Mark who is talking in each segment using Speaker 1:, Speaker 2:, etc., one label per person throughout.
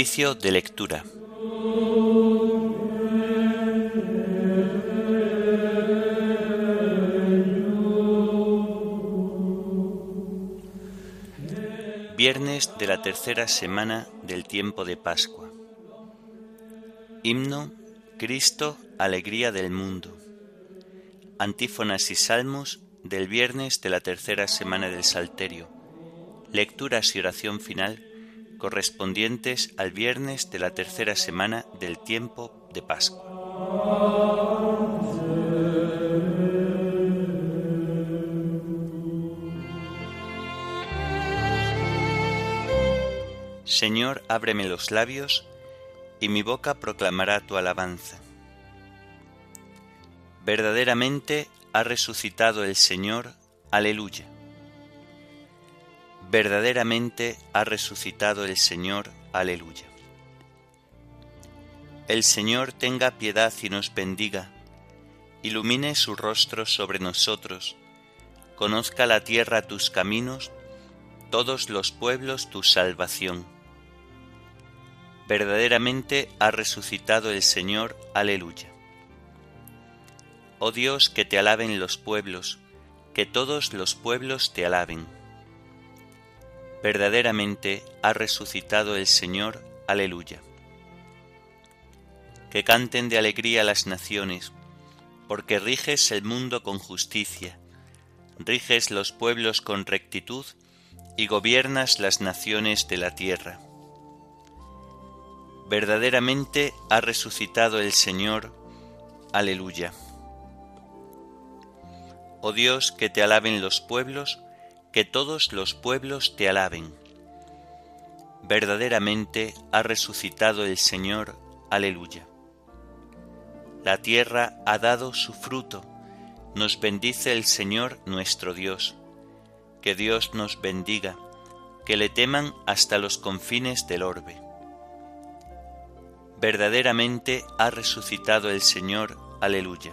Speaker 1: Oficio de lectura. Viernes de la tercera semana del tiempo de Pascua. Himno Cristo, alegría del mundo. Antífonas y salmos del viernes de la tercera semana del Salterio. Lecturas y oración final correspondientes al viernes de la tercera semana del tiempo de Pascua. Señor, ábreme los labios, y mi boca proclamará tu alabanza. Verdaderamente ha resucitado el Señor, aleluya. Verdaderamente ha resucitado el Señor, aleluya. El Señor tenga piedad y nos bendiga, ilumine su rostro sobre nosotros, conozca la tierra tus caminos, todos los pueblos tu salvación verdaderamente ha resucitado el Señor, aleluya. Oh Dios, que te alaben los pueblos, que todos los pueblos te alaben. Verdaderamente ha resucitado el Señor, aleluya. Que canten de alegría las naciones, porque riges el mundo con justicia, riges los pueblos con rectitud y gobiernas las naciones de la tierra verdaderamente ha resucitado el Señor. Aleluya. Oh Dios, que te alaben los pueblos, que todos los pueblos te alaben. Verdaderamente ha resucitado el Señor. Aleluya. La tierra ha dado su fruto. Nos bendice el Señor nuestro Dios. Que Dios nos bendiga, que le teman hasta los confines del orbe verdaderamente ha resucitado el Señor. Aleluya.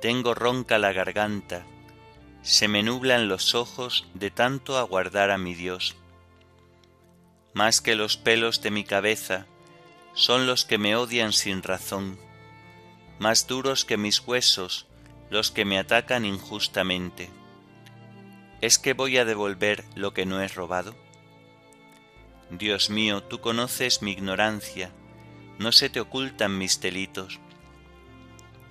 Speaker 1: tengo ronca la garganta, se me nublan los ojos de tanto aguardar a mi Dios. Más que los pelos de mi cabeza son los que me odian sin razón, más duros que mis huesos los que me atacan injustamente. ¿Es que voy a devolver lo que no he robado? Dios mío, tú conoces mi ignorancia, no se te ocultan mis delitos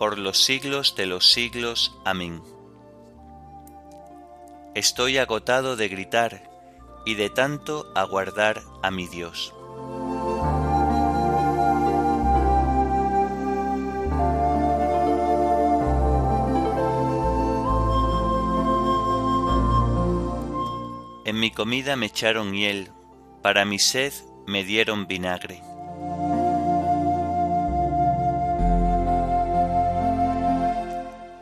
Speaker 1: por los siglos de los siglos. Amén. Estoy agotado de gritar, y de tanto aguardar a mi Dios. En mi comida me echaron hiel, para mi sed me dieron vinagre.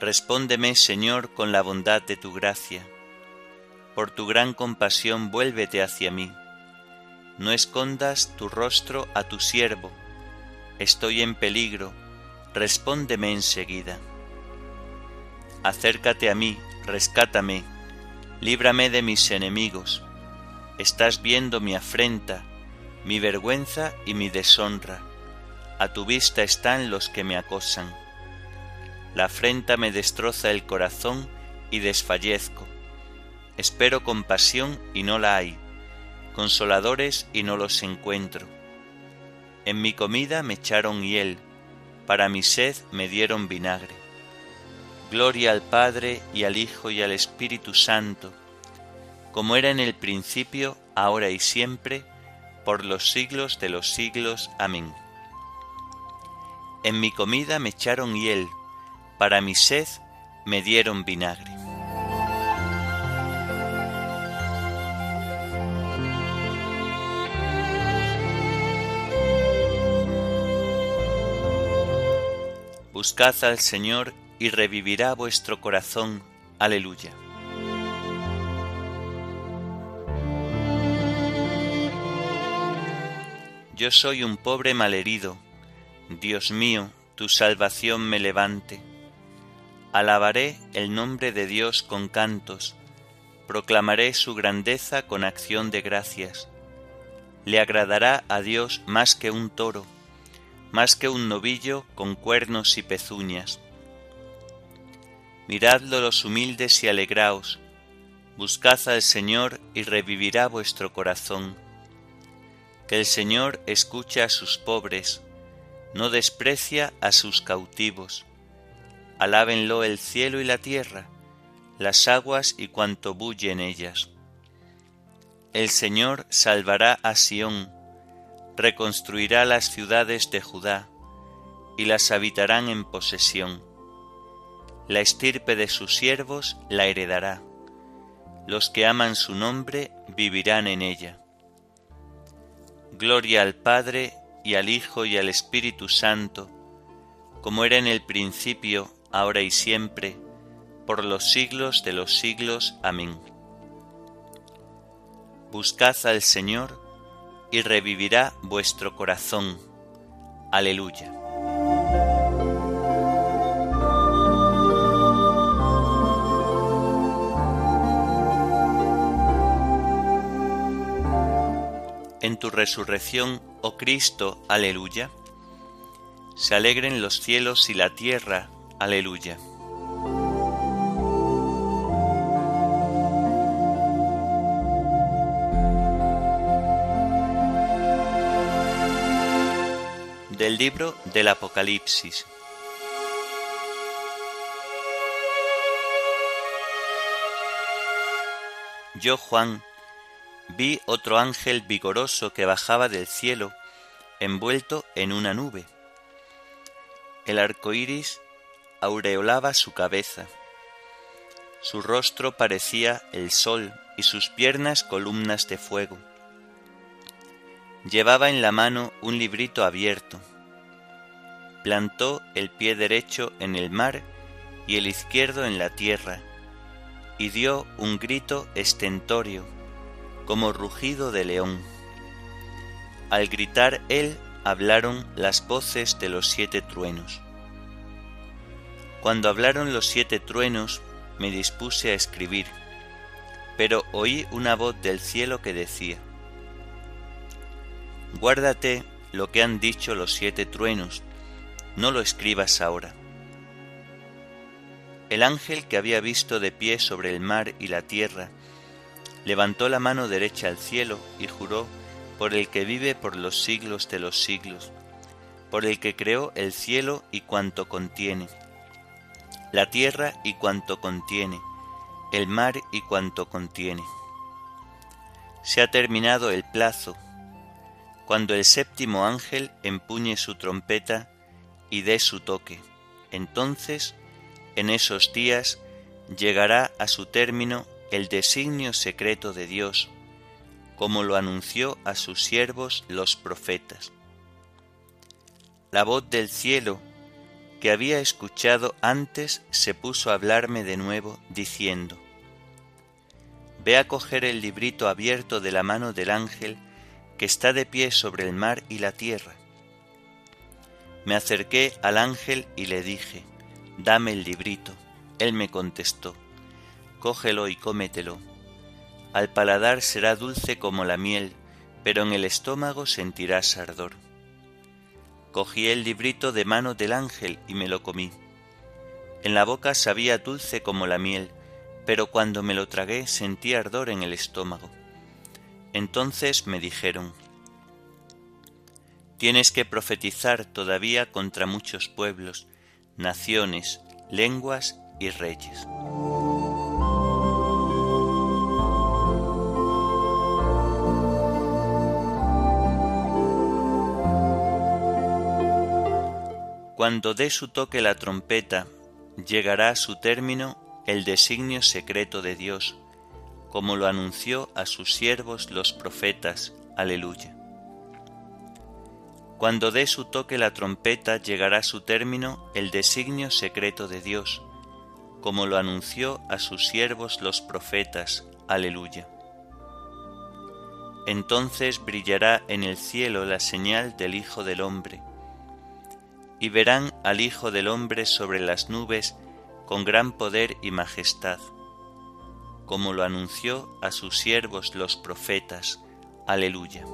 Speaker 1: Respóndeme, Señor, con la bondad de tu gracia. Por tu gran compasión vuélvete hacia mí no escondas tu rostro a tu siervo, estoy en peligro, respóndeme enseguida. Acércate a mí, rescátame, líbrame de mis enemigos. Estás viendo mi afrenta, mi vergüenza y mi deshonra. A tu vista están los que me acosan. La afrenta me destroza el corazón y desfallezco. Espero compasión y no la hay consoladores y no los encuentro. En mi comida me echaron hiel, para mi sed me dieron vinagre. Gloria al Padre y al Hijo y al Espíritu Santo, como era en el principio, ahora y siempre, por los siglos de los siglos. Amén. En mi comida me echaron hiel, para mi sed me dieron vinagre. Buscad al Señor y revivirá vuestro corazón. Aleluya. Yo soy un pobre malherido, Dios mío, tu salvación me levante. Alabaré el nombre de Dios con cantos, proclamaré su grandeza con acción de gracias. Le agradará a Dios más que un toro, más que un novillo con cuernos y pezuñas. Miradlo los humildes y alegraos, buscad al Señor y revivirá vuestro corazón. Que el Señor escuche a sus pobres, no desprecia a sus cautivos. Alábenlo el cielo y la tierra, las aguas y cuanto bulle en ellas. El Señor salvará a Sión, reconstruirá las ciudades de Judá y las habitarán en posesión. La estirpe de sus siervos la heredará. Los que aman su nombre vivirán en ella. Gloria al Padre y al Hijo y al Espíritu Santo, como era en el principio, ahora y siempre, por los siglos de los siglos. Amén. Buscad al Señor, y revivirá vuestro corazón. Aleluya. En tu resurrección, oh Cristo, aleluya. Se alegren los cielos y la tierra, Aleluya. Del libro del Apocalipsis. Yo, Juan, vi otro ángel vigoroso que bajaba del cielo, envuelto en una nube. El arco iris aureolaba su cabeza. Su rostro parecía el sol y sus piernas columnas de fuego. Llevaba en la mano un librito abierto. Plantó el pie derecho en el mar y el izquierdo en la tierra, y dio un grito estentorio, como rugido de león. Al gritar él hablaron las voces de los siete truenos. Cuando hablaron los siete truenos, me dispuse a escribir, pero oí una voz del cielo que decía, Guárdate lo que han dicho los siete truenos, no lo escribas ahora. El ángel que había visto de pie sobre el mar y la tierra, levantó la mano derecha al cielo y juró por el que vive por los siglos de los siglos, por el que creó el cielo y cuanto contiene, la tierra y cuanto contiene, el mar y cuanto contiene. Se ha terminado el plazo, cuando el séptimo ángel empuñe su trompeta y dé su toque. Entonces, en esos días, llegará a su término el designio secreto de Dios, como lo anunció a sus siervos los profetas. La voz del cielo que había escuchado antes se puso a hablarme de nuevo, diciendo, Ve a coger el librito abierto de la mano del ángel que está de pie sobre el mar y la tierra. Me acerqué al ángel y le dije, Dame el librito. Él me contestó, Cógelo y cómetelo. Al paladar será dulce como la miel, pero en el estómago sentirás ardor. Cogí el librito de mano del ángel y me lo comí. En la boca sabía dulce como la miel, pero cuando me lo tragué sentí ardor en el estómago. Entonces me dijeron, Tienes que profetizar todavía contra muchos pueblos, naciones, lenguas y reyes. Cuando dé su toque la trompeta, llegará a su término el designio secreto de Dios, como lo anunció a sus siervos los profetas. Aleluya. Cuando dé su toque la trompeta, llegará a su término el designio secreto de Dios, como lo anunció a sus siervos los profetas. Aleluya. Entonces brillará en el cielo la señal del Hijo del Hombre y verán al Hijo del Hombre sobre las nubes con gran poder y majestad, como lo anunció a sus siervos los profetas. Aleluya.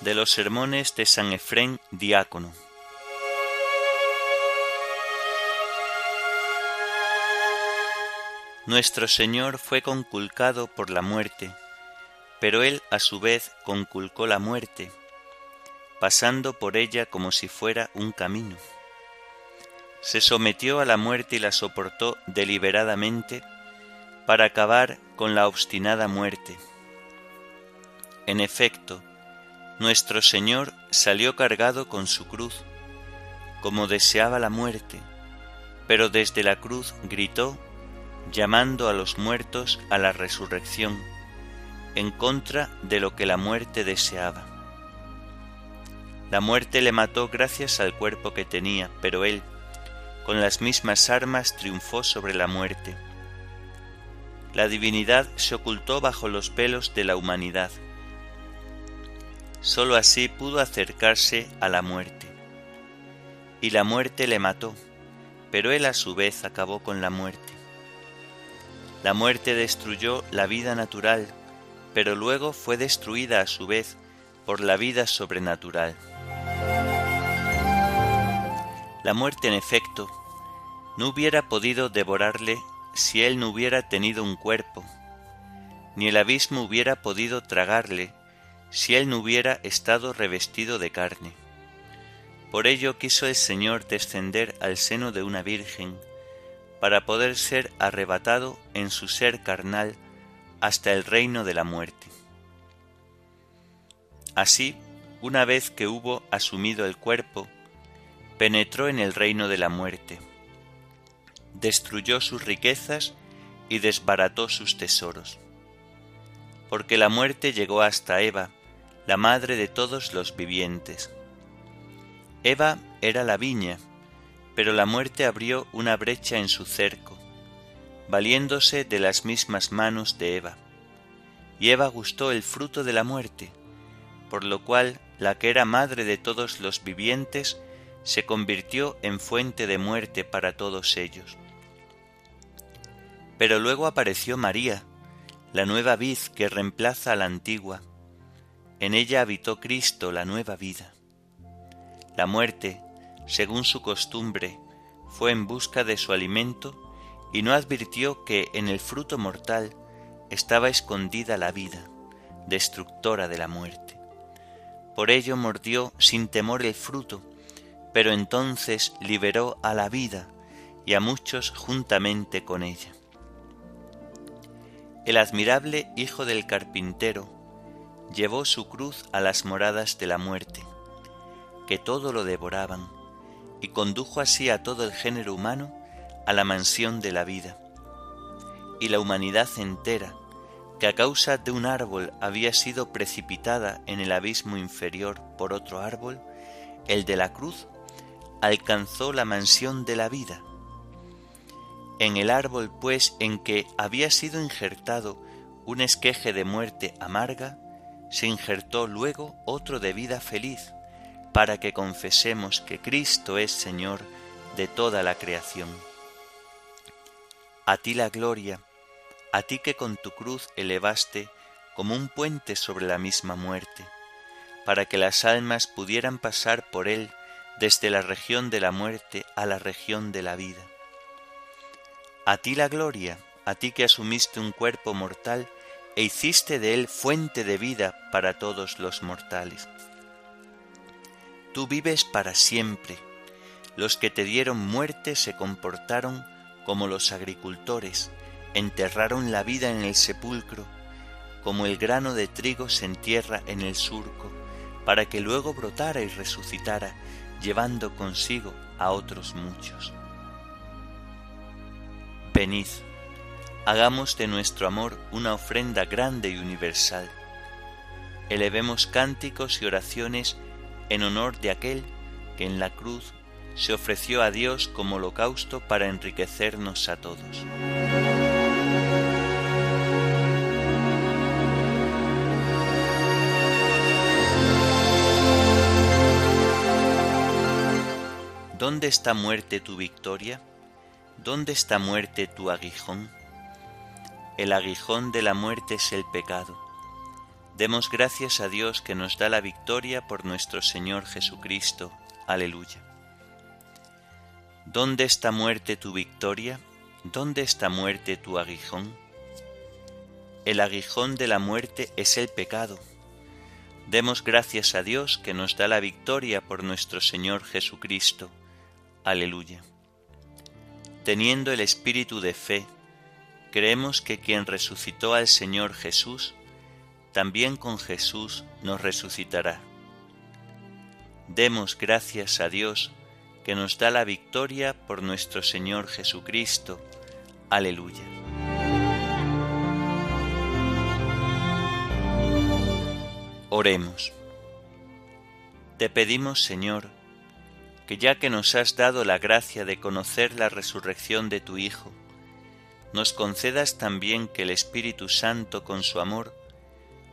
Speaker 1: De los sermones de San Efrén, diácono. Nuestro Señor fue conculcado por la muerte, pero Él a su vez conculcó la muerte, pasando por ella como si fuera un camino. Se sometió a la muerte y la soportó deliberadamente para acabar con la obstinada muerte. En efecto, nuestro Señor salió cargado con su cruz, como deseaba la muerte, pero desde la cruz gritó llamando a los muertos a la resurrección, en contra de lo que la muerte deseaba. La muerte le mató gracias al cuerpo que tenía, pero él, con las mismas armas, triunfó sobre la muerte. La divinidad se ocultó bajo los pelos de la humanidad. Sólo así pudo acercarse a la muerte. Y la muerte le mató, pero él a su vez acabó con la muerte. La muerte destruyó la vida natural, pero luego fue destruida a su vez por la vida sobrenatural. La muerte, en efecto, no hubiera podido devorarle si él no hubiera tenido un cuerpo, ni el abismo hubiera podido tragarle si él no hubiera estado revestido de carne. Por ello quiso el Señor descender al seno de una virgen, para poder ser arrebatado en su ser carnal hasta el reino de la muerte. Así, una vez que hubo asumido el cuerpo, penetró en el reino de la muerte, destruyó sus riquezas y desbarató sus tesoros. Porque la muerte llegó hasta Eva, la madre de todos los vivientes. Eva era la viña, pero la muerte abrió una brecha en su cerco, valiéndose de las mismas manos de Eva. Y Eva gustó el fruto de la muerte, por lo cual la que era madre de todos los vivientes se convirtió en fuente de muerte para todos ellos. Pero luego apareció María, la nueva vid que reemplaza a la antigua. En ella habitó Cristo la nueva vida. La muerte, según su costumbre, fue en busca de su alimento y no advirtió que en el fruto mortal estaba escondida la vida, destructora de la muerte. Por ello mordió sin temor el fruto, pero entonces liberó a la vida y a muchos juntamente con ella. El admirable Hijo del Carpintero llevó su cruz a las moradas de la muerte, que todo lo devoraban, y condujo así a todo el género humano a la mansión de la vida. Y la humanidad entera, que a causa de un árbol había sido precipitada en el abismo inferior por otro árbol, el de la cruz, alcanzó la mansión de la vida en el árbol, pues, en que había sido injertado un esqueje de muerte amarga, se injertó luego otro de vida feliz, para que confesemos que Cristo es Señor de toda la creación. A ti la gloria, a ti que con tu cruz elevaste como un puente sobre la misma muerte, para que las almas pudieran pasar por él desde la región de la muerte a la región de la vida. A ti la gloria, a ti que asumiste un cuerpo mortal e hiciste de él fuente de vida para todos los mortales. Tú vives para siempre. Los que te dieron muerte se comportaron como los agricultores, enterraron la vida en el sepulcro, como el grano de trigo se entierra en el surco, para que luego brotara y resucitara, llevando consigo a otros muchos. Venid, hagamos de nuestro amor una ofrenda grande y universal. Elevemos cánticos y oraciones en honor de aquel que en la cruz se ofreció a Dios como holocausto para enriquecernos a todos. ¿Dónde está muerte tu victoria? ¿Dónde está muerte tu aguijón? El aguijón de la muerte es el pecado. Demos gracias a Dios que nos da la victoria por nuestro Señor Jesucristo. Aleluya. ¿Dónde está muerte tu victoria? ¿Dónde está muerte tu aguijón? El aguijón de la muerte es el pecado. Demos gracias a Dios que nos da la victoria por nuestro Señor Jesucristo. Aleluya. Teniendo el espíritu de fe, creemos que quien resucitó al Señor Jesús, también con Jesús nos resucitará. Demos gracias a Dios que nos da la victoria por nuestro Señor Jesucristo. Aleluya. Oremos. Te pedimos, Señor, que ya que nos has dado la gracia de conocer la resurrección de tu Hijo, nos concedas también que el Espíritu Santo con su amor